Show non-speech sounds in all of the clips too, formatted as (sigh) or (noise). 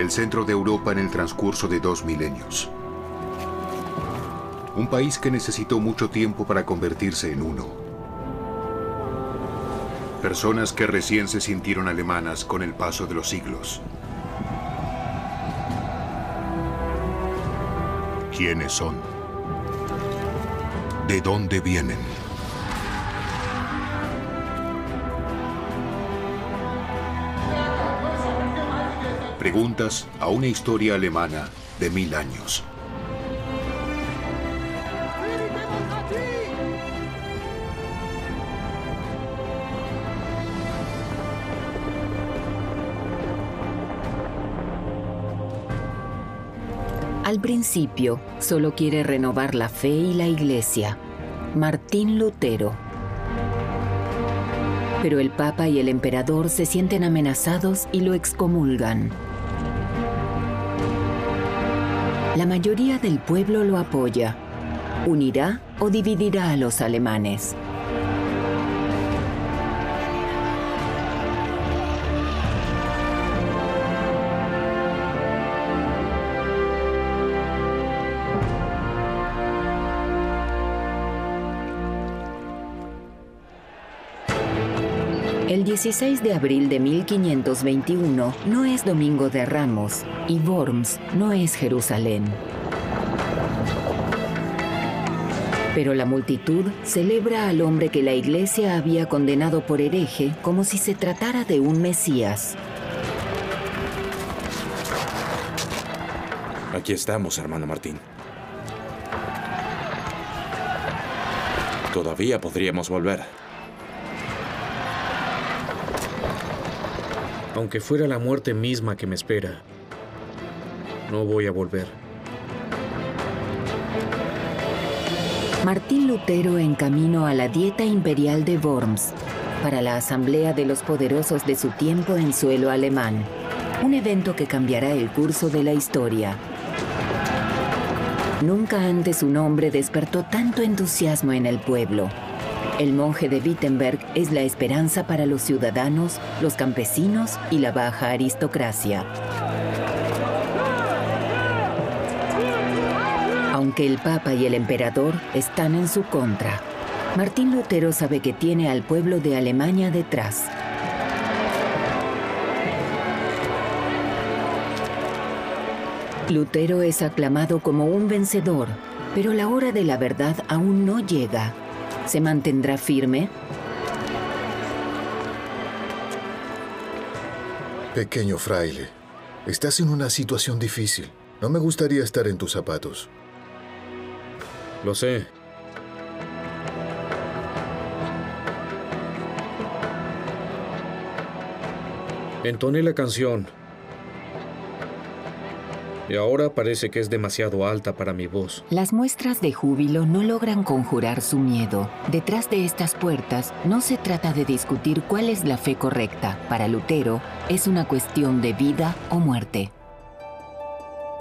el centro de Europa en el transcurso de dos milenios. Un país que necesitó mucho tiempo para convertirse en uno. Personas que recién se sintieron alemanas con el paso de los siglos. ¿Quiénes son? ¿De dónde vienen? Preguntas a una historia alemana de mil años. Al principio, solo quiere renovar la fe y la iglesia. Martín Lutero. Pero el Papa y el Emperador se sienten amenazados y lo excomulgan. La mayoría del pueblo lo apoya. ¿Unirá o dividirá a los alemanes? El 16 de abril de 1521 no es Domingo de Ramos y Worms no es Jerusalén. Pero la multitud celebra al hombre que la iglesia había condenado por hereje como si se tratara de un Mesías. Aquí estamos, hermano Martín. Todavía podríamos volver. Aunque fuera la muerte misma que me espera, no voy a volver. Martín Lutero en camino a la dieta imperial de Worms para la asamblea de los poderosos de su tiempo en suelo alemán, un evento que cambiará el curso de la historia. Nunca antes su nombre despertó tanto entusiasmo en el pueblo. El monje de Wittenberg es la esperanza para los ciudadanos, los campesinos y la baja aristocracia. Aunque el Papa y el Emperador están en su contra, Martín Lutero sabe que tiene al pueblo de Alemania detrás. Lutero es aclamado como un vencedor, pero la hora de la verdad aún no llega. ¿Se mantendrá firme? Pequeño fraile, estás en una situación difícil. No me gustaría estar en tus zapatos. Lo sé. Entoné la canción. Y ahora parece que es demasiado alta para mi voz. Las muestras de júbilo no logran conjurar su miedo. Detrás de estas puertas no se trata de discutir cuál es la fe correcta. Para Lutero es una cuestión de vida o muerte.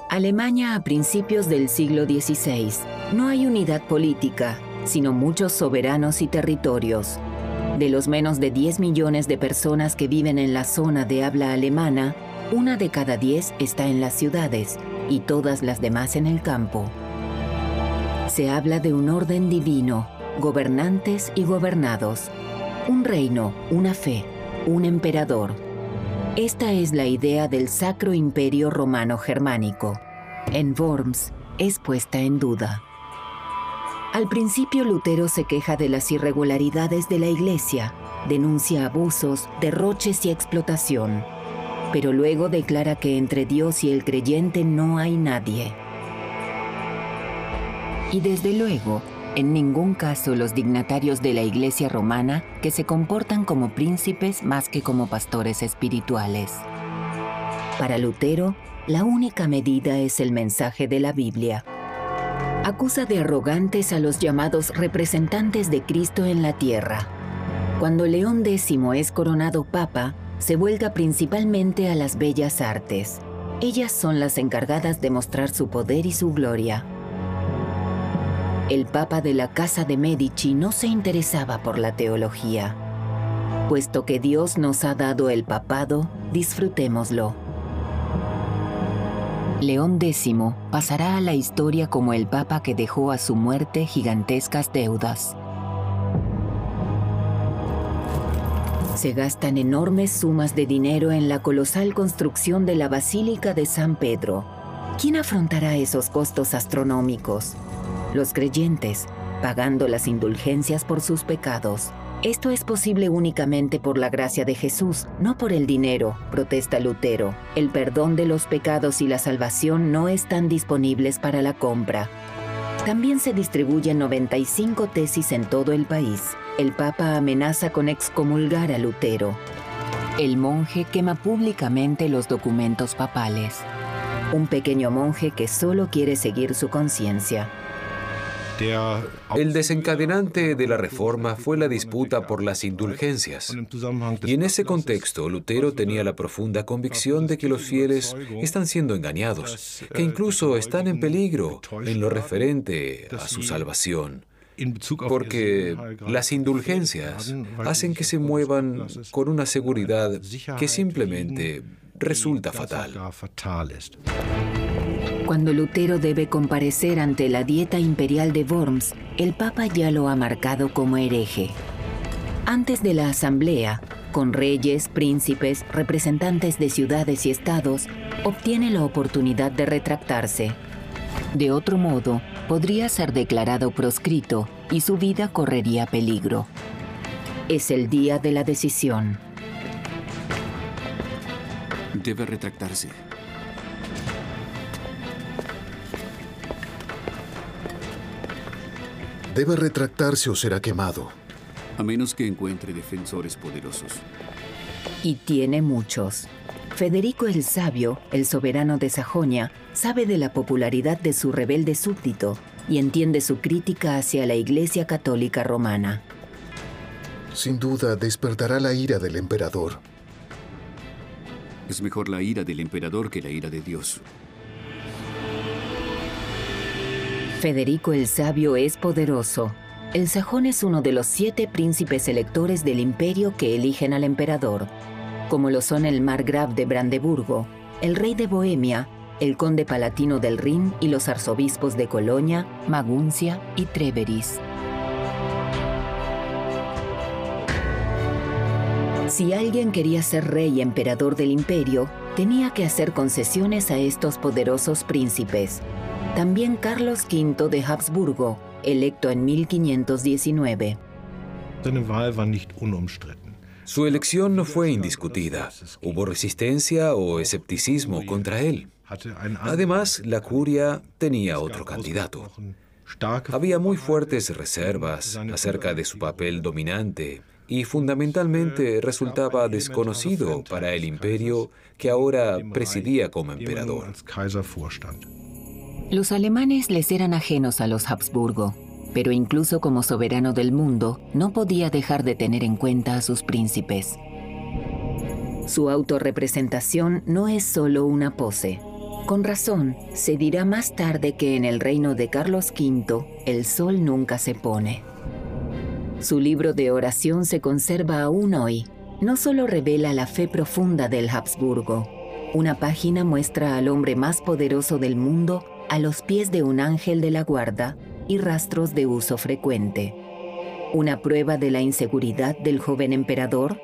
Alemania a principios del siglo XVI. No hay unidad política, sino muchos soberanos y territorios. De los menos de 10 millones de personas que viven en la zona de habla alemana, una de cada diez está en las ciudades y todas las demás en el campo. Se habla de un orden divino, gobernantes y gobernados, un reino, una fe, un emperador. Esta es la idea del Sacro Imperio Romano Germánico. En Worms es puesta en duda. Al principio Lutero se queja de las irregularidades de la Iglesia, denuncia abusos, derroches y explotación pero luego declara que entre Dios y el creyente no hay nadie. Y desde luego, en ningún caso los dignatarios de la Iglesia romana que se comportan como príncipes más que como pastores espirituales. Para Lutero, la única medida es el mensaje de la Biblia. Acusa de arrogantes a los llamados representantes de Cristo en la tierra. Cuando León X es coronado papa, se vuelca principalmente a las bellas artes. Ellas son las encargadas de mostrar su poder y su gloria. El Papa de la Casa de Medici no se interesaba por la teología. Puesto que Dios nos ha dado el papado, disfrutémoslo. León X pasará a la historia como el papa que dejó a su muerte gigantescas deudas. Se gastan enormes sumas de dinero en la colosal construcción de la Basílica de San Pedro. ¿Quién afrontará esos costos astronómicos? Los creyentes, pagando las indulgencias por sus pecados. Esto es posible únicamente por la gracia de Jesús, no por el dinero, protesta Lutero. El perdón de los pecados y la salvación no están disponibles para la compra. También se distribuyen 95 tesis en todo el país el Papa amenaza con excomulgar a Lutero. El monje quema públicamente los documentos papales. Un pequeño monje que solo quiere seguir su conciencia. El desencadenante de la reforma fue la disputa por las indulgencias. Y en ese contexto, Lutero tenía la profunda convicción de que los fieles están siendo engañados, que incluso están en peligro en lo referente a su salvación porque las indulgencias hacen que se muevan con una seguridad que simplemente resulta fatal. Cuando Lutero debe comparecer ante la dieta imperial de Worms, el Papa ya lo ha marcado como hereje. Antes de la asamblea, con reyes, príncipes, representantes de ciudades y estados, obtiene la oportunidad de retractarse. De otro modo, podría ser declarado proscrito y su vida correría peligro. Es el día de la decisión. Debe retractarse. Debe retractarse o será quemado. A menos que encuentre defensores poderosos. Y tiene muchos. Federico el Sabio, el soberano de Sajonia, sabe de la popularidad de su rebelde súbdito y entiende su crítica hacia la Iglesia Católica Romana. Sin duda despertará la ira del emperador. Es mejor la ira del emperador que la ira de Dios. Federico el Sabio es poderoso. El sajón es uno de los siete príncipes electores del imperio que eligen al emperador como lo son el margrave de Brandeburgo, el rey de Bohemia, el conde palatino del Rin y los arzobispos de Colonia, Maguncia y Treveris. Si alguien quería ser rey y emperador del imperio, tenía que hacer concesiones a estos poderosos príncipes. También Carlos V de Habsburgo, electo en 1519. Su elección no fue indiscutida. Hubo resistencia o escepticismo contra él. Además, la curia tenía otro candidato. Había muy fuertes reservas acerca de su papel dominante y fundamentalmente resultaba desconocido para el imperio que ahora presidía como emperador. Los alemanes les eran ajenos a los Habsburgo pero incluso como soberano del mundo, no podía dejar de tener en cuenta a sus príncipes. Su autorrepresentación no es solo una pose. Con razón, se dirá más tarde que en el reino de Carlos V el sol nunca se pone. Su libro de oración se conserva aún hoy. No solo revela la fe profunda del Habsburgo, una página muestra al hombre más poderoso del mundo a los pies de un ángel de la guarda y rastros de uso frecuente. ¿Una prueba de la inseguridad del joven emperador?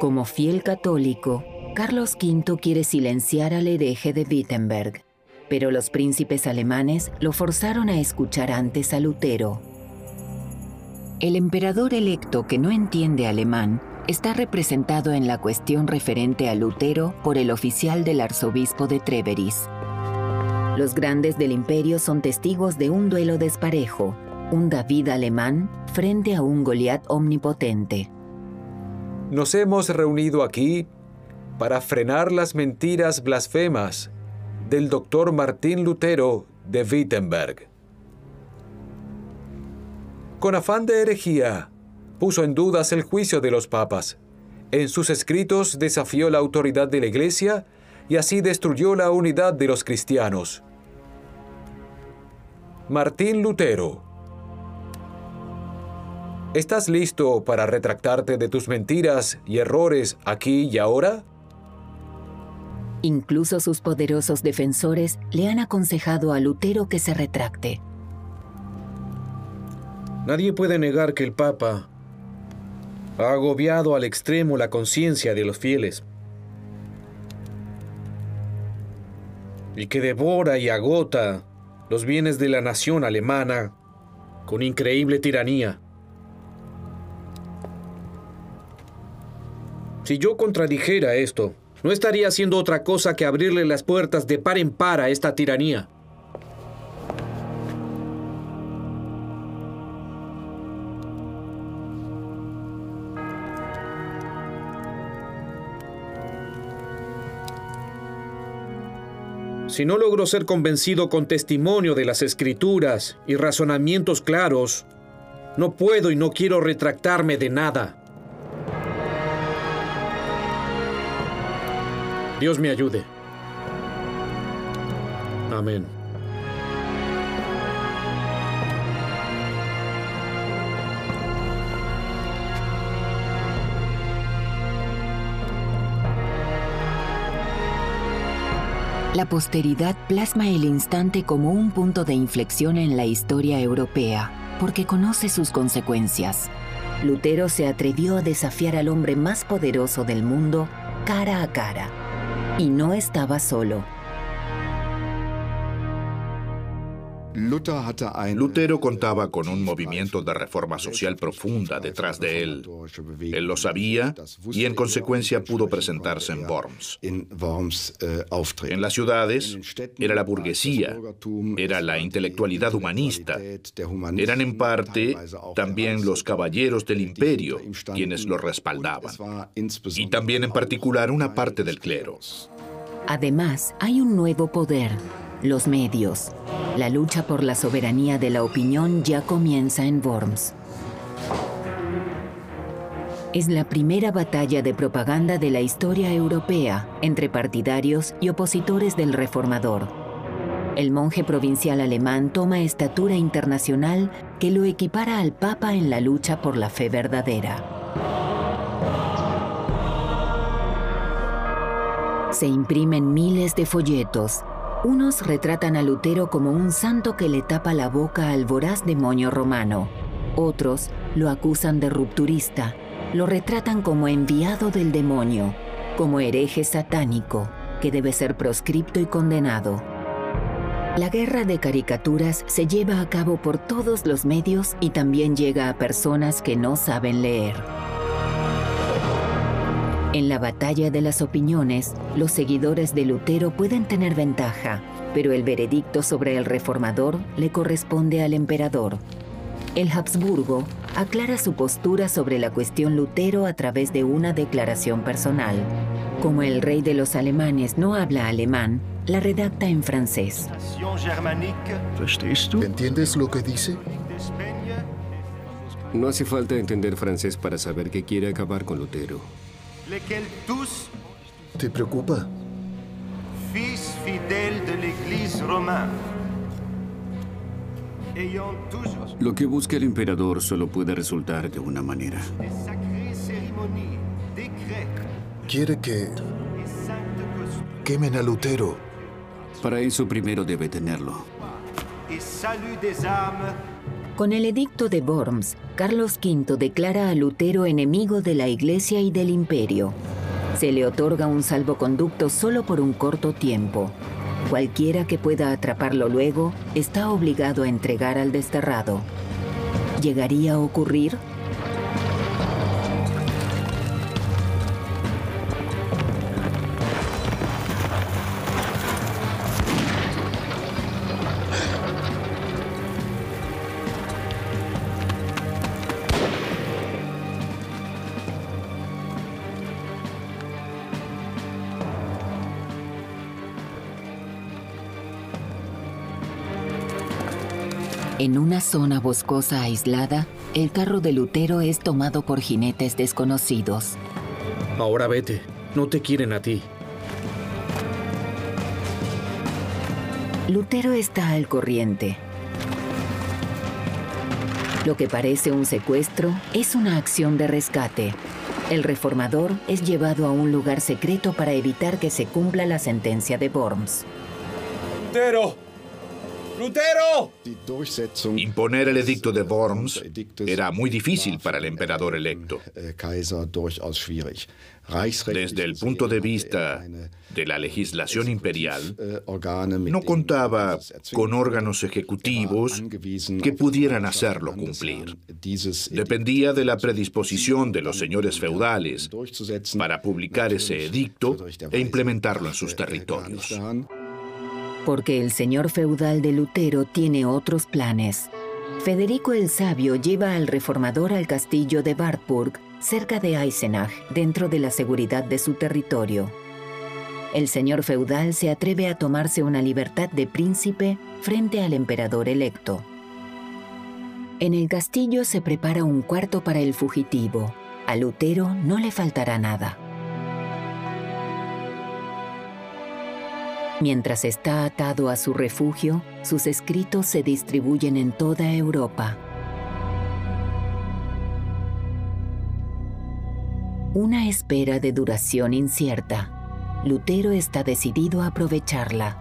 Como fiel católico, Carlos V quiere silenciar al hereje de Wittenberg, pero los príncipes alemanes lo forzaron a escuchar antes a Lutero. El emperador electo que no entiende alemán está representado en la cuestión referente a Lutero por el oficial del arzobispo de Treveris. Los grandes del imperio son testigos de un duelo desparejo, un David alemán frente a un Goliat omnipotente. Nos hemos reunido aquí para frenar las mentiras blasfemas del doctor Martín Lutero de Wittenberg. Con afán de herejía, puso en dudas el juicio de los papas. En sus escritos desafió la autoridad de la Iglesia y así destruyó la unidad de los cristianos. Martín Lutero ¿Estás listo para retractarte de tus mentiras y errores aquí y ahora? Incluso sus poderosos defensores le han aconsejado a Lutero que se retracte. Nadie puede negar que el Papa ha agobiado al extremo la conciencia de los fieles y que devora y agota los bienes de la nación alemana con increíble tiranía. Si yo contradijera esto, no estaría haciendo otra cosa que abrirle las puertas de par en par a esta tiranía. Si no logro ser convencido con testimonio de las escrituras y razonamientos claros, no puedo y no quiero retractarme de nada. Dios me ayude. Amén. La posteridad plasma el instante como un punto de inflexión en la historia europea, porque conoce sus consecuencias. Lutero se atrevió a desafiar al hombre más poderoso del mundo cara a cara. Y no estaba solo. Lutero contaba con un movimiento de reforma social profunda detrás de él. Él lo sabía y en consecuencia pudo presentarse en Worms. En las ciudades era la burguesía, era la intelectualidad humanista, eran en parte también los caballeros del imperio quienes lo respaldaban y también en particular una parte del clero. Además, hay un nuevo poder, los medios. La lucha por la soberanía de la opinión ya comienza en Worms. Es la primera batalla de propaganda de la historia europea entre partidarios y opositores del reformador. El monje provincial alemán toma estatura internacional que lo equipara al Papa en la lucha por la fe verdadera. Se imprimen miles de folletos. Unos retratan a Lutero como un santo que le tapa la boca al voraz demonio romano. Otros lo acusan de rupturista. Lo retratan como enviado del demonio, como hereje satánico, que debe ser proscripto y condenado. La guerra de caricaturas se lleva a cabo por todos los medios y también llega a personas que no saben leer. En la batalla de las opiniones, los seguidores de Lutero pueden tener ventaja, pero el veredicto sobre el reformador le corresponde al emperador. El Habsburgo aclara su postura sobre la cuestión Lutero a través de una declaración personal. Como el rey de los alemanes no habla alemán, la redacta en francés. ¿Entiendes lo que dice? No hace falta entender francés para saber que quiere acabar con Lutero. ¿Te preocupa? Fils fidèle de l'Église toujours Lo que busca el emperador solo puede resultar de una manera. Quiere que quemen a Lutero. Para eso primero debe tenerlo. Con el edicto de Worms, Carlos V declara a Lutero enemigo de la Iglesia y del Imperio. Se le otorga un salvoconducto solo por un corto tiempo. Cualquiera que pueda atraparlo luego está obligado a entregar al desterrado. ¿Llegaría a ocurrir? En una zona boscosa aislada, el carro de Lutero es tomado por jinetes desconocidos. Ahora vete. No te quieren a ti. Lutero está al corriente. Lo que parece un secuestro es una acción de rescate. El reformador es llevado a un lugar secreto para evitar que se cumpla la sentencia de Worms. ¡Lutero! Imponer el edicto de Worms era muy difícil para el emperador electo. Desde el punto de vista de la legislación imperial, no contaba con órganos ejecutivos que pudieran hacerlo cumplir. Dependía de la predisposición de los señores feudales para publicar ese edicto e implementarlo en sus territorios. Porque el señor feudal de Lutero tiene otros planes. Federico el Sabio lleva al reformador al castillo de Wartburg, cerca de Eisenach, dentro de la seguridad de su territorio. El señor feudal se atreve a tomarse una libertad de príncipe frente al emperador electo. En el castillo se prepara un cuarto para el fugitivo. A Lutero no le faltará nada. Mientras está atado a su refugio, sus escritos se distribuyen en toda Europa. Una espera de duración incierta. Lutero está decidido a aprovecharla.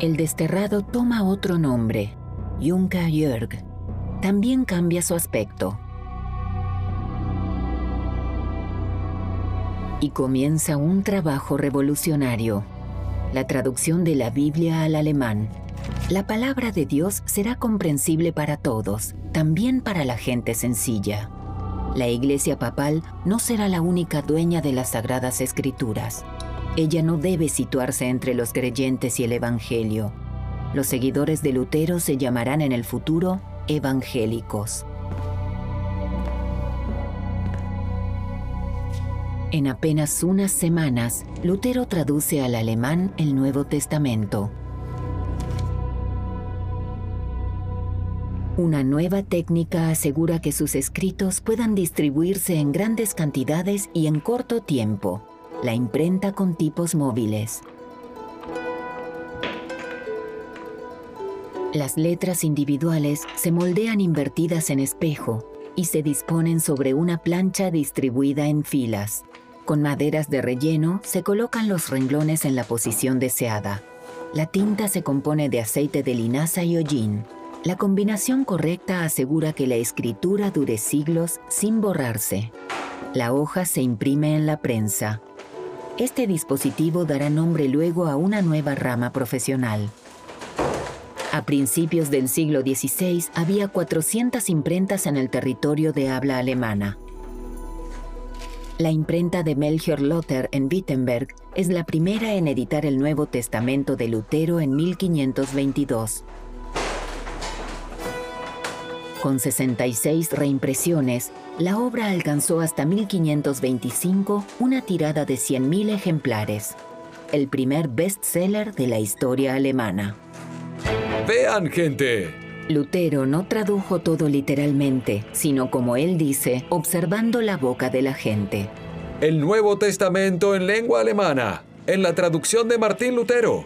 El desterrado toma otro nombre, Junker Jörg. También cambia su aspecto. Y comienza un trabajo revolucionario la traducción de la Biblia al alemán. La palabra de Dios será comprensible para todos, también para la gente sencilla. La Iglesia Papal no será la única dueña de las Sagradas Escrituras. Ella no debe situarse entre los creyentes y el Evangelio. Los seguidores de Lutero se llamarán en el futuro evangélicos. En apenas unas semanas, Lutero traduce al alemán el Nuevo Testamento. Una nueva técnica asegura que sus escritos puedan distribuirse en grandes cantidades y en corto tiempo, la imprenta con tipos móviles. Las letras individuales se moldean invertidas en espejo y se disponen sobre una plancha distribuida en filas. Con maderas de relleno se colocan los renglones en la posición deseada. La tinta se compone de aceite de linaza y hollín. La combinación correcta asegura que la escritura dure siglos sin borrarse. La hoja se imprime en la prensa. Este dispositivo dará nombre luego a una nueva rama profesional. A principios del siglo XVI había 400 imprentas en el territorio de habla alemana. La imprenta de Melchior Lothar en Wittenberg es la primera en editar el Nuevo Testamento de Lutero en 1522. Con 66 reimpresiones, la obra alcanzó hasta 1525 una tirada de 100.000 ejemplares, el primer bestseller de la historia alemana. Vean, gente, Lutero no tradujo todo literalmente, sino como él dice, observando la boca de la gente. El Nuevo Testamento en lengua alemana, en la traducción de Martín Lutero.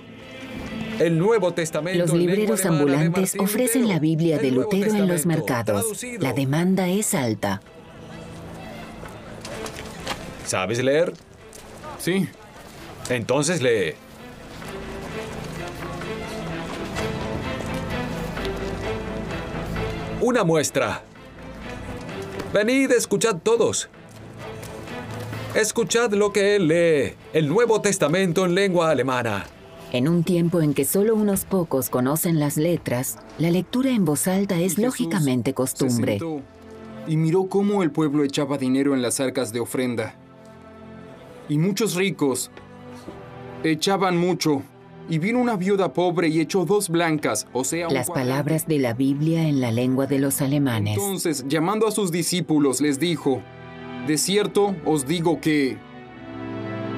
El Nuevo Testamento. Los libreros ambulantes ofrecen la Biblia de Lutero en los mercados. La demanda es alta. ¿Sabes leer? Sí. Entonces lee. Una muestra. Venid, escuchad todos. Escuchad lo que él lee, el Nuevo Testamento en lengua alemana. En un tiempo en que solo unos pocos conocen las letras, la lectura en voz alta es lógicamente costumbre. y miró cómo el pueblo echaba dinero en las arcas de ofrenda. Y muchos ricos echaban mucho. Y vino una viuda pobre y echó dos blancas, o sea, un Las cuadrante. palabras de la Biblia en la lengua de los alemanes. Entonces, llamando a sus discípulos, les dijo, De cierto os digo que...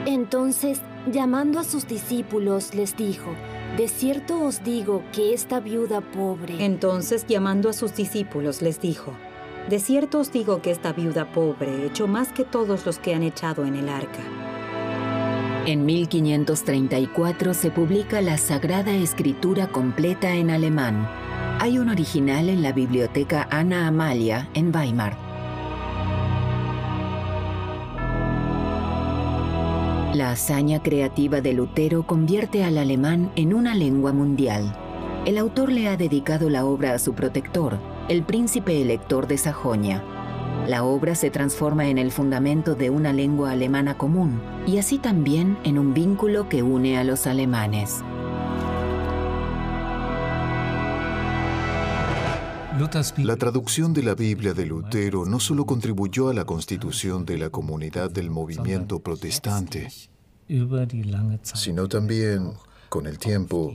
Entonces, llamando a sus discípulos, les dijo, De cierto os digo que esta viuda pobre... Entonces, llamando a sus discípulos, les dijo, De cierto os digo que esta viuda pobre echó más que todos los que han echado en el arca, En 1534 se publica la Sagrada Escritura completa en alemán. Hay un original en la biblioteca Anna Amalia en Weimar. La hazaña creativa de Lutero convierte al alemán en una lengua mundial. El autor le ha dedicado la obra a su protector, el príncipe elector de Sajonia. La obra se transforma en el fundamento de una lengua alemana común y así también en un vínculo que une a los alemanes. La traducción de la Biblia de Lutero no solo contribuyó a la constitución de la comunidad del movimiento protestante, sino también, con el tiempo,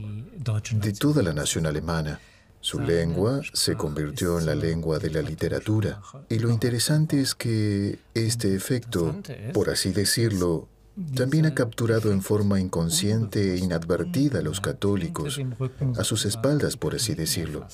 de toda la nación alemana. Su lengua se convirtió en la lengua de la literatura. Y lo interesante es que este efecto, por así decirlo, también ha capturado en forma inconsciente e inadvertida a los católicos, a sus espaldas, por así decirlo.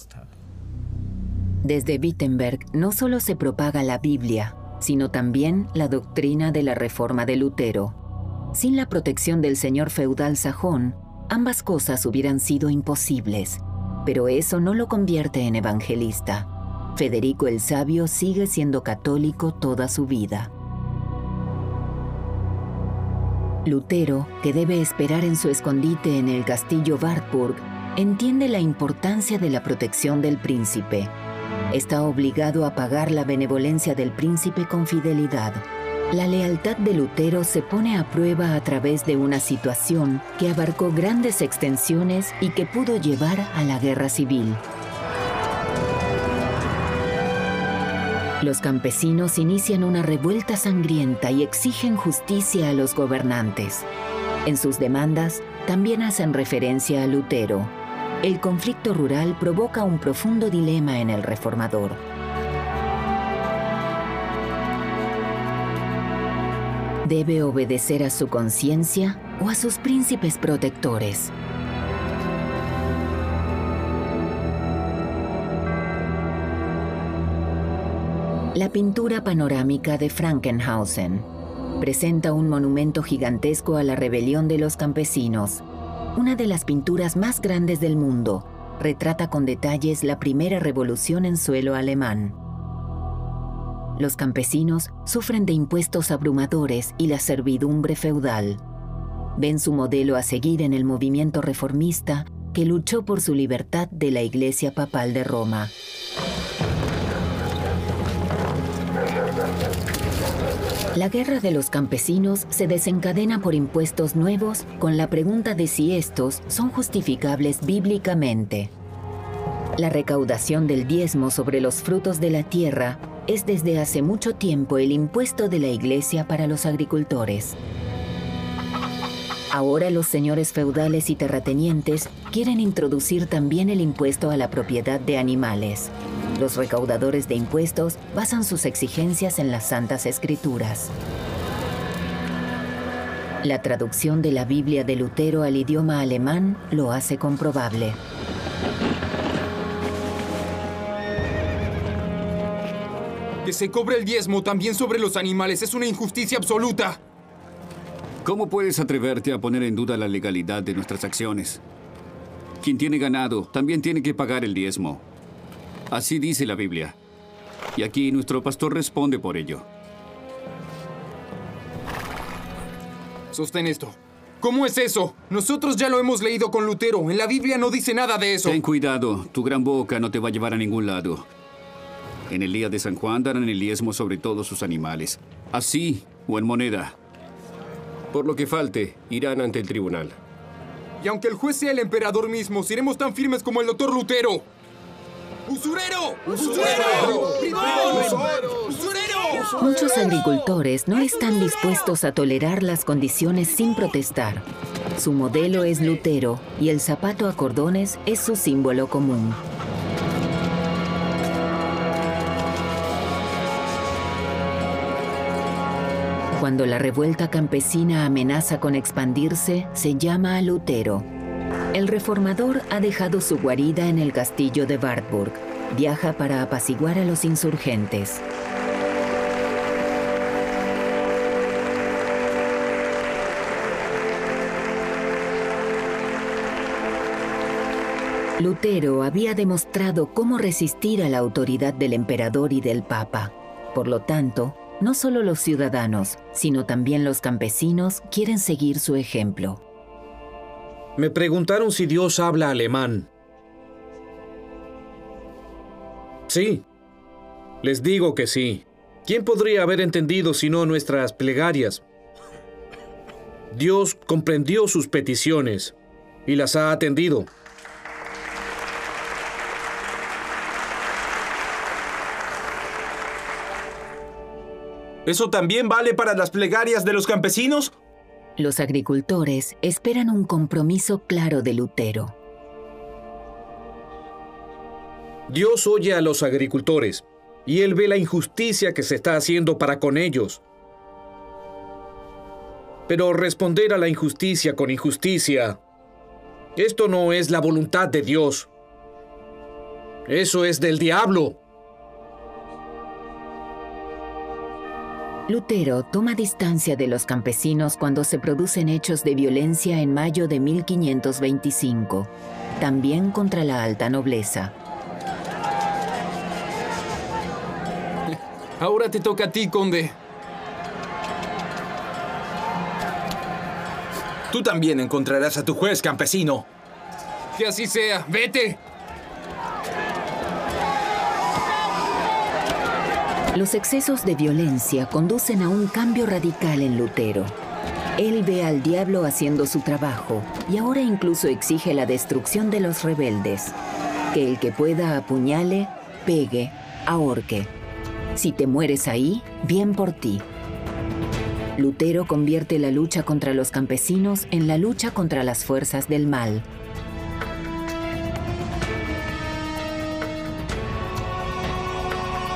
Desde Wittenberg no solo se propaga la Biblia, sino también la doctrina de la Reforma de Lutero. Sin la protección del señor feudal sajón, ambas cosas hubieran sido imposibles pero eso no lo convierte en evangelista. Federico el Sabio sigue siendo católico toda su vida. Lutero, que debe esperar en su escondite en el castillo Wartburg, entiende la importancia de la protección del príncipe. Está obligado a pagar la benevolencia del príncipe con fidelidad. La lealtad de Lutero se pone a prueba a través de una situación que abarcó grandes extensiones y que pudo llevar a la guerra civil. Los campesinos inician una revuelta sangrienta y exigen justicia a los gobernantes. En sus demandas también hacen referencia a Lutero. El conflicto rural provoca un profundo dilema en el reformador. ¿Debe obedecer a su conciencia o a sus príncipes protectores? La pintura panorámica de Frankenhausen presenta un monumento gigantesco a la rebelión de los campesinos. Una de las pinturas más grandes del mundo, retrata con detalles la primera revolución en suelo alemán. Los campesinos sufren de impuestos abrumadores y la servidumbre feudal. Ven su modelo a seguir en el movimiento reformista que luchó por su libertad de la Iglesia Papal de Roma. La guerra de los campesinos se desencadena por impuestos nuevos con la pregunta de si estos son justificables bíblicamente. La recaudación del diezmo sobre los frutos de la tierra es desde hace mucho tiempo el impuesto de la Iglesia para los agricultores. Ahora los señores feudales y terratenientes quieren introducir también el impuesto a la propiedad de animales. Los recaudadores de impuestos basan sus exigencias en las Santas Escrituras. La traducción de la Biblia de Lutero al idioma alemán lo hace comprobable. Que se cobre el diezmo también sobre los animales es una injusticia absoluta. ¿Cómo puedes atreverte a poner en duda la legalidad de nuestras acciones? Quien tiene ganado también tiene que pagar el diezmo. Así dice la Biblia. Y aquí nuestro pastor responde por ello. Sostén esto. ¿Cómo es eso? Nosotros ya lo hemos leído con Lutero. En la Biblia no dice nada de eso. Ten cuidado. Tu gran boca no te va a llevar a ningún lado. En el día de San Juan darán el diezmo sobre todos sus animales. Así o en moneda. Por lo que falte, irán ante el tribunal. Y aunque el juez sea el emperador mismo, seremos tan firmes como el doctor Lutero. ¡Usurero! ¡Usurero! ¡Usurero! ¡Usurero! Muchos agricultores no están dispuestos a tolerar las condiciones sin protestar. Su modelo es Lutero y el zapato a cordones es su símbolo común. Cuando la revuelta campesina amenaza con expandirse, se llama a Lutero. El reformador ha dejado su guarida en el castillo de Wartburg. Viaja para apaciguar a los insurgentes. Lutero había demostrado cómo resistir a la autoridad del emperador y del papa. Por lo tanto, no solo los ciudadanos, sino también los campesinos quieren seguir su ejemplo. Me preguntaron si Dios habla alemán. Sí, les digo que sí. ¿Quién podría haber entendido sino nuestras plegarias? Dios comprendió sus peticiones y las ha atendido. ¿Eso también vale para las plegarias de los campesinos? Los agricultores esperan un compromiso claro de Lutero. Dios oye a los agricultores y Él ve la injusticia que se está haciendo para con ellos. Pero responder a la injusticia con injusticia, esto no es la voluntad de Dios. Eso es del diablo. Lutero toma distancia de los campesinos cuando se producen hechos de violencia en mayo de 1525, también contra la alta nobleza. (laughs) Ahora te toca a ti, conde. Tú también encontrarás a tu juez, campesino. Que así sea. Vete. Los excesos de violencia conducen a un cambio radical en Lutero. Él ve al diablo haciendo su trabajo y ahora incluso exige la destrucción de los rebeldes. Que el que pueda apuñale, pegue, ahorque. Si te mueres ahí, bien por ti. Lutero convierte la lucha contra los campesinos en la lucha contra las fuerzas del mal,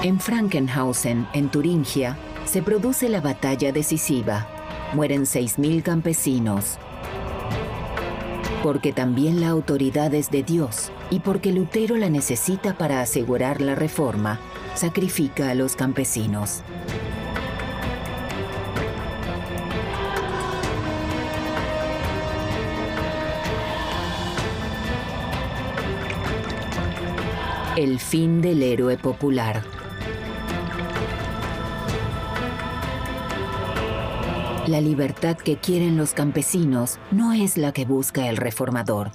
En Frankenhausen, en Turingia, se produce la batalla decisiva. Mueren 6.000 campesinos. Porque también la autoridad es de Dios y porque Lutero la necesita para asegurar la reforma, sacrifica a los campesinos. El fin del héroe popular. La libertad que quieren los campesinos no es la que busca el reformador.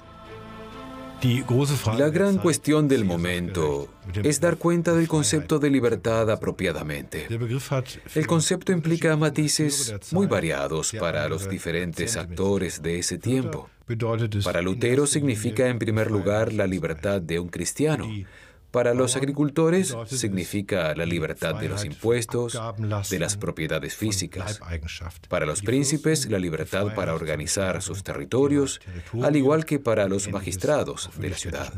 La gran cuestión del momento es dar cuenta del concepto de libertad apropiadamente. El concepto implica matices muy variados para los diferentes actores de ese tiempo. Para Lutero significa en primer lugar la libertad de un cristiano, para los agricultores significa la libertad de los impuestos, de las propiedades físicas. Para los príncipes, la libertad para organizar sus territorios, al igual que para los magistrados de la ciudad.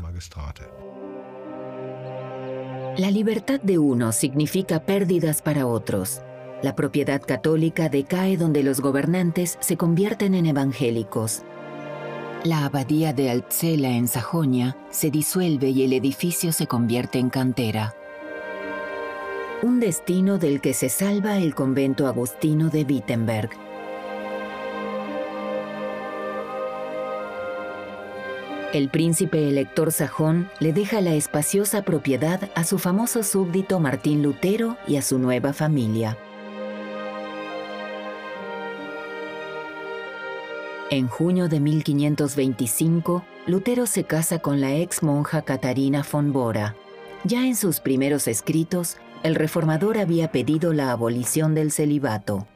La libertad de unos significa pérdidas para otros. La propiedad católica decae donde los gobernantes se convierten en evangélicos. La abadía de Altzela en Sajonia se disuelve y el edificio se convierte en cantera. Un destino del que se salva el convento agustino de Wittenberg. El príncipe elector sajón le deja la espaciosa propiedad a su famoso súbdito Martín Lutero y a su nueva familia. En junio de 1525, Lutero se casa con la ex monja Catarina von Bora. Ya en sus primeros escritos, el reformador había pedido la abolición del celibato.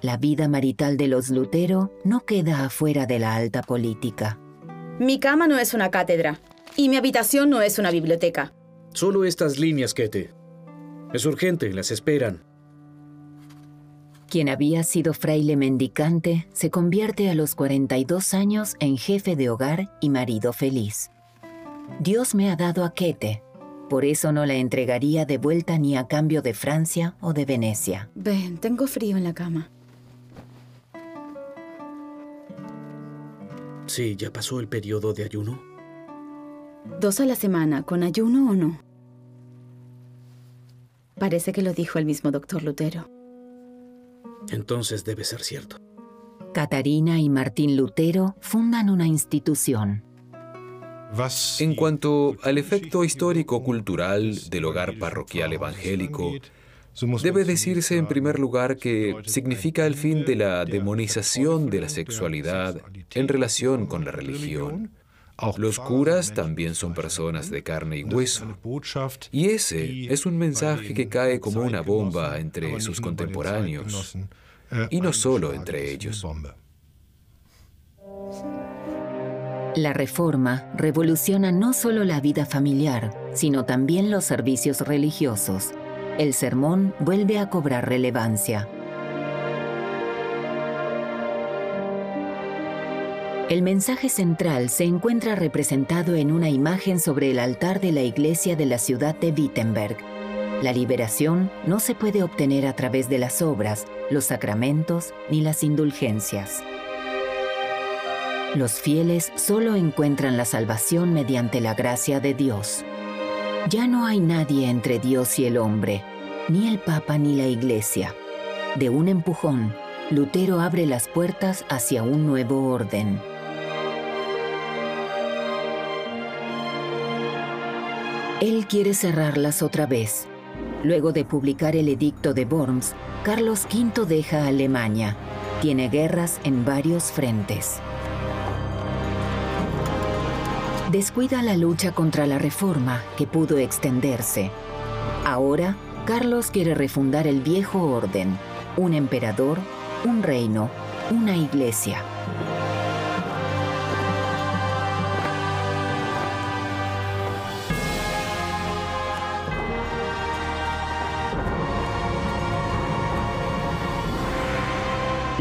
La vida marital de los Lutero no queda afuera de la alta política. Mi cama no es una cátedra y mi habitación no es una biblioteca. Solo estas líneas, Kete. Es urgente, las esperan quien había sido fraile mendicante, se convierte a los 42 años en jefe de hogar y marido feliz. Dios me ha dado a Kete, por eso no la entregaría de vuelta ni a cambio de Francia o de Venecia. Ven, tengo frío en la cama. Sí, ya pasó el periodo de ayuno. Dos a la semana, con ayuno o no. Parece que lo dijo el mismo doctor Lutero. Entonces debe ser cierto. Catarina y Martín Lutero fundan una institución. En cuanto al efecto histórico-cultural del hogar parroquial evangélico, Debe decirse en primer lugar que significa el fin de la demonización de la sexualidad en relación con la religión. Los curas también son personas de carne y hueso. Y ese es un mensaje que cae como una bomba entre sus contemporáneos, y no solo entre ellos. La reforma revoluciona no solo la vida familiar, sino también los servicios religiosos. El sermón vuelve a cobrar relevancia. El mensaje central se encuentra representado en una imagen sobre el altar de la iglesia de la ciudad de Wittenberg. La liberación no se puede obtener a través de las obras, los sacramentos ni las indulgencias. Los fieles solo encuentran la salvación mediante la gracia de Dios. Ya no hay nadie entre Dios y el hombre, ni el Papa ni la Iglesia. De un empujón, Lutero abre las puertas hacia un nuevo orden. Él quiere cerrarlas otra vez. Luego de publicar el edicto de Worms, Carlos V deja Alemania. Tiene guerras en varios frentes descuida la lucha contra la reforma que pudo extenderse. Ahora, Carlos quiere refundar el viejo orden, un emperador, un reino, una iglesia.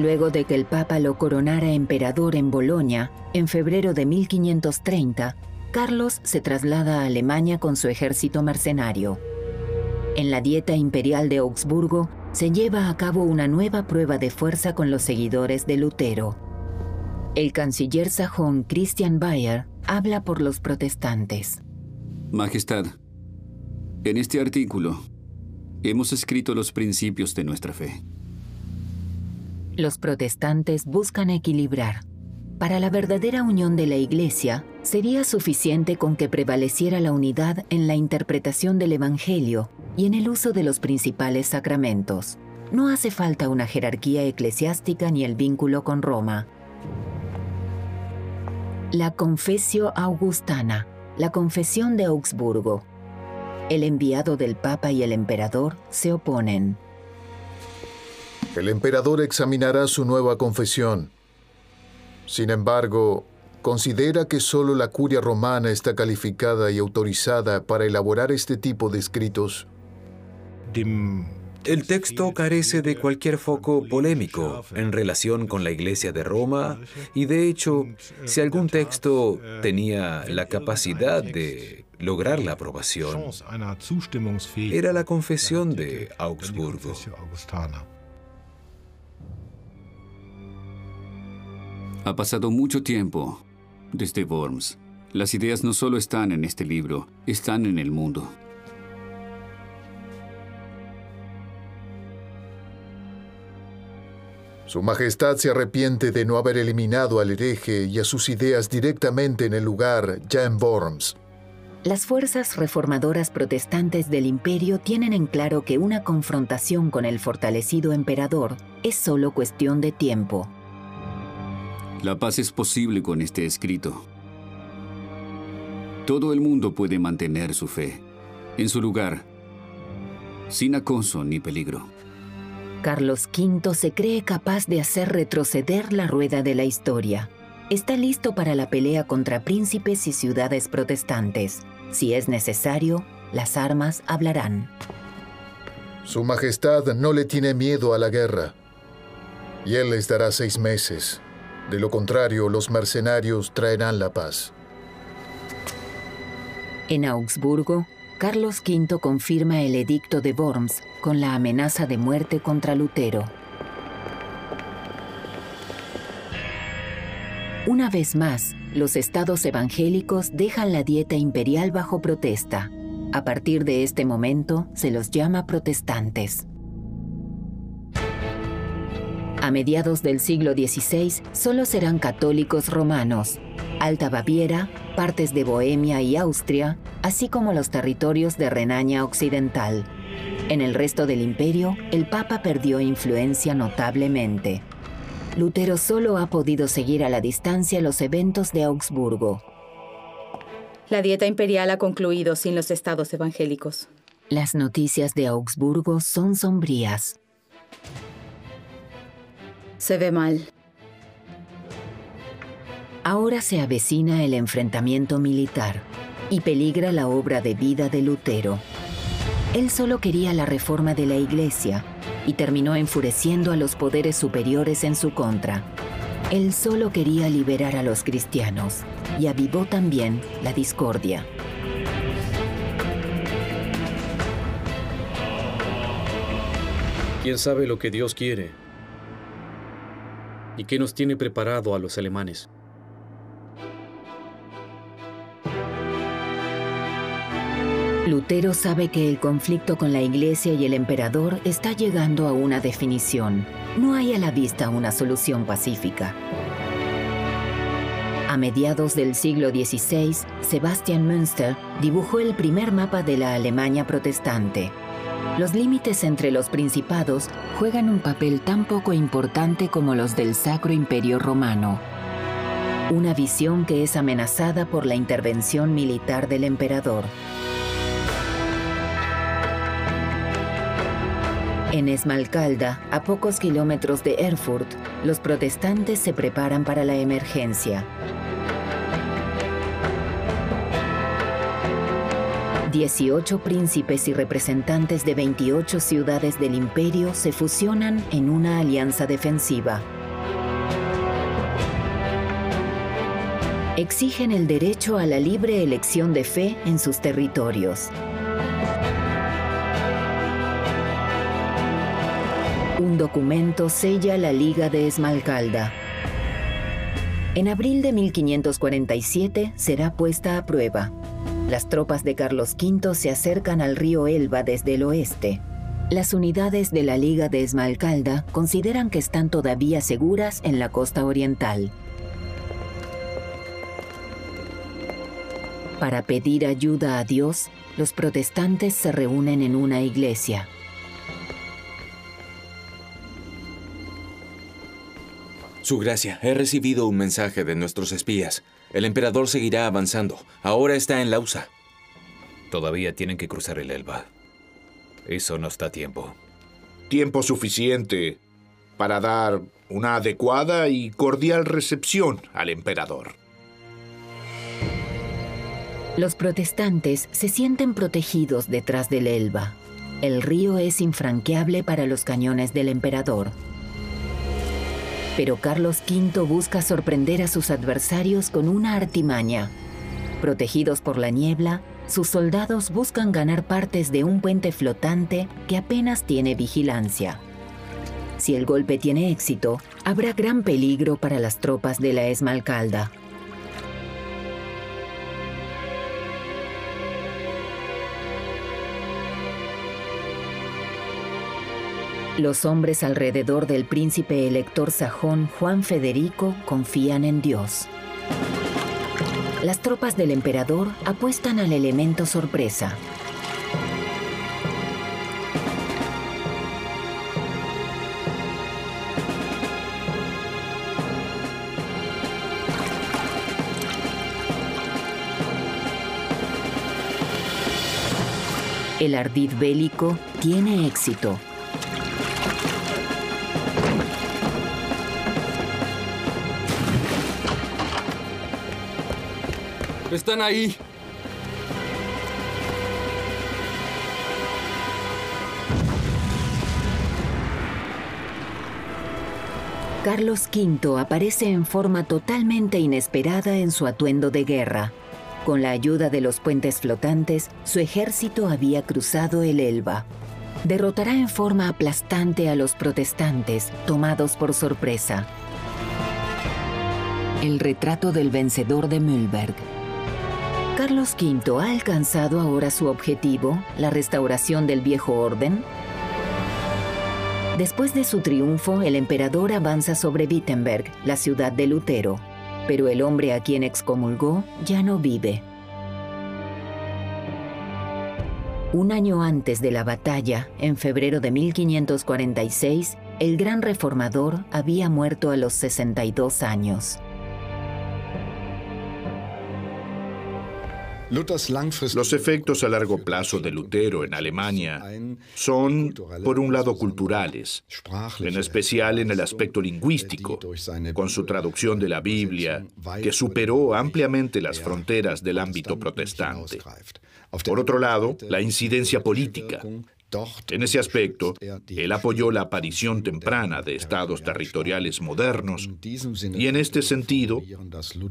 Luego de que el Papa lo coronara emperador en Bolonia, en febrero de 1530, Carlos se traslada a Alemania con su ejército mercenario. En la Dieta Imperial de Augsburgo se lleva a cabo una nueva prueba de fuerza con los seguidores de Lutero. El canciller sajón Christian Bayer habla por los protestantes. Majestad, en este artículo hemos escrito los principios de nuestra fe. Los protestantes buscan equilibrar. Para la verdadera unión de la Iglesia, sería suficiente con que prevaleciera la unidad en la interpretación del Evangelio y en el uso de los principales sacramentos. No hace falta una jerarquía eclesiástica ni el vínculo con Roma. La Confesio Augustana, la Confesión de Augsburgo. El enviado del Papa y el emperador se oponen. El emperador examinará su nueva confesión. Sin embargo, considera que solo la curia romana está calificada y autorizada para elaborar este tipo de escritos. El texto carece de cualquier foco polémico en relación con la Iglesia de Roma y de hecho, si algún texto tenía la capacidad de lograr la aprobación, era la confesión de Augsburgo. Ha pasado mucho tiempo desde Worms. Las ideas no solo están en este libro, están en el mundo. Su Majestad se arrepiente de no haber eliminado al hereje y a sus ideas directamente en el lugar, ya en Worms. Las fuerzas reformadoras protestantes del imperio tienen en claro que una confrontación con el fortalecido emperador es solo cuestión de tiempo. La paz es posible con este escrito. Todo el mundo puede mantener su fe en su lugar, sin acoso ni peligro. Carlos V se cree capaz de hacer retroceder la rueda de la historia. Está listo para la pelea contra príncipes y ciudades protestantes. Si es necesario, las armas hablarán. Su Majestad no le tiene miedo a la guerra. Y él les dará seis meses. De lo contrario, los mercenarios traerán la paz. En Augsburgo, Carlos V confirma el edicto de Worms con la amenaza de muerte contra Lutero. Una vez más, los estados evangélicos dejan la dieta imperial bajo protesta. A partir de este momento se los llama protestantes. A mediados del siglo XVI solo serán católicos romanos. Alta Baviera, partes de Bohemia y Austria, así como los territorios de Renania Occidental. En el resto del imperio, el Papa perdió influencia notablemente. Lutero solo ha podido seguir a la distancia los eventos de Augsburgo. La dieta imperial ha concluido sin los estados evangélicos. Las noticias de Augsburgo son sombrías. Se ve mal. Ahora se avecina el enfrentamiento militar y peligra la obra de vida de Lutero. Él solo quería la reforma de la Iglesia y terminó enfureciendo a los poderes superiores en su contra. Él solo quería liberar a los cristianos y avivó también la discordia. ¿Quién sabe lo que Dios quiere? ¿Y qué nos tiene preparado a los alemanes? Lutero sabe que el conflicto con la Iglesia y el emperador está llegando a una definición. No hay a la vista una solución pacífica. A mediados del siglo XVI, Sebastian Münster dibujó el primer mapa de la Alemania protestante. Los límites entre los principados juegan un papel tan poco importante como los del Sacro Imperio Romano. Una visión que es amenazada por la intervención militar del emperador. En Esmalcalda, a pocos kilómetros de Erfurt, los protestantes se preparan para la emergencia. 18 príncipes y representantes de 28 ciudades del imperio se fusionan en una alianza defensiva. Exigen el derecho a la libre elección de fe en sus territorios. Un documento sella la Liga de Esmalcalda. En abril de 1547 será puesta a prueba. Las tropas de Carlos V se acercan al río Elba desde el oeste. Las unidades de la Liga de Esmalcalda consideran que están todavía seguras en la costa oriental. Para pedir ayuda a Dios, los protestantes se reúnen en una iglesia. Su gracia, he recibido un mensaje de nuestros espías. El emperador seguirá avanzando. Ahora está en Lausa. Todavía tienen que cruzar el Elba. Eso nos da tiempo. Tiempo suficiente para dar una adecuada y cordial recepción al emperador. Los protestantes se sienten protegidos detrás del Elba. El río es infranqueable para los cañones del emperador. Pero Carlos V busca sorprender a sus adversarios con una artimaña. Protegidos por la niebla, sus soldados buscan ganar partes de un puente flotante que apenas tiene vigilancia. Si el golpe tiene éxito, habrá gran peligro para las tropas de la Esmalcalda. Los hombres alrededor del príncipe elector sajón Juan Federico confían en Dios. Las tropas del emperador apuestan al elemento sorpresa. El ardid bélico tiene éxito. Están ahí. Carlos V aparece en forma totalmente inesperada en su atuendo de guerra. Con la ayuda de los puentes flotantes, su ejército había cruzado el Elba. Derrotará en forma aplastante a los protestantes, tomados por sorpresa. El retrato del vencedor de Mühlberg. Carlos V ha alcanzado ahora su objetivo, la restauración del viejo orden. Después de su triunfo, el emperador avanza sobre Wittenberg, la ciudad de Lutero, pero el hombre a quien excomulgó ya no vive. Un año antes de la batalla, en febrero de 1546, el gran reformador había muerto a los 62 años. Los efectos a largo plazo de Lutero en Alemania son, por un lado, culturales, en especial en el aspecto lingüístico, con su traducción de la Biblia, que superó ampliamente las fronteras del ámbito protestante. Por otro lado, la incidencia política, en ese aspecto, él apoyó la aparición temprana de estados territoriales modernos y en este sentido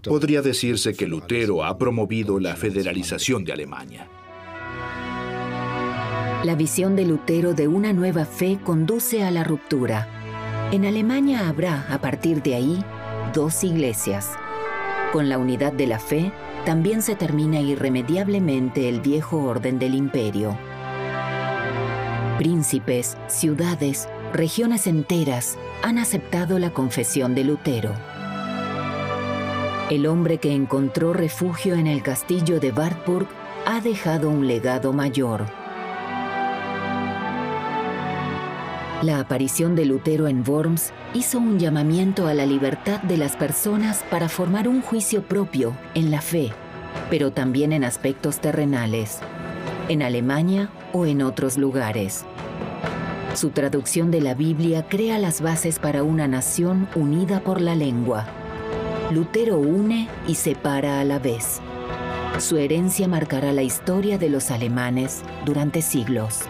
podría decirse que Lutero ha promovido la federalización de Alemania. La visión de Lutero de una nueva fe conduce a la ruptura. En Alemania habrá, a partir de ahí, dos iglesias. Con la unidad de la fe, también se termina irremediablemente el viejo orden del imperio. Príncipes, ciudades, regiones enteras han aceptado la confesión de Lutero. El hombre que encontró refugio en el castillo de Wartburg ha dejado un legado mayor. La aparición de Lutero en Worms hizo un llamamiento a la libertad de las personas para formar un juicio propio en la fe, pero también en aspectos terrenales, en Alemania o en otros lugares. Su traducción de la Biblia crea las bases para una nación unida por la lengua. Lutero une y separa a la vez. Su herencia marcará la historia de los alemanes durante siglos.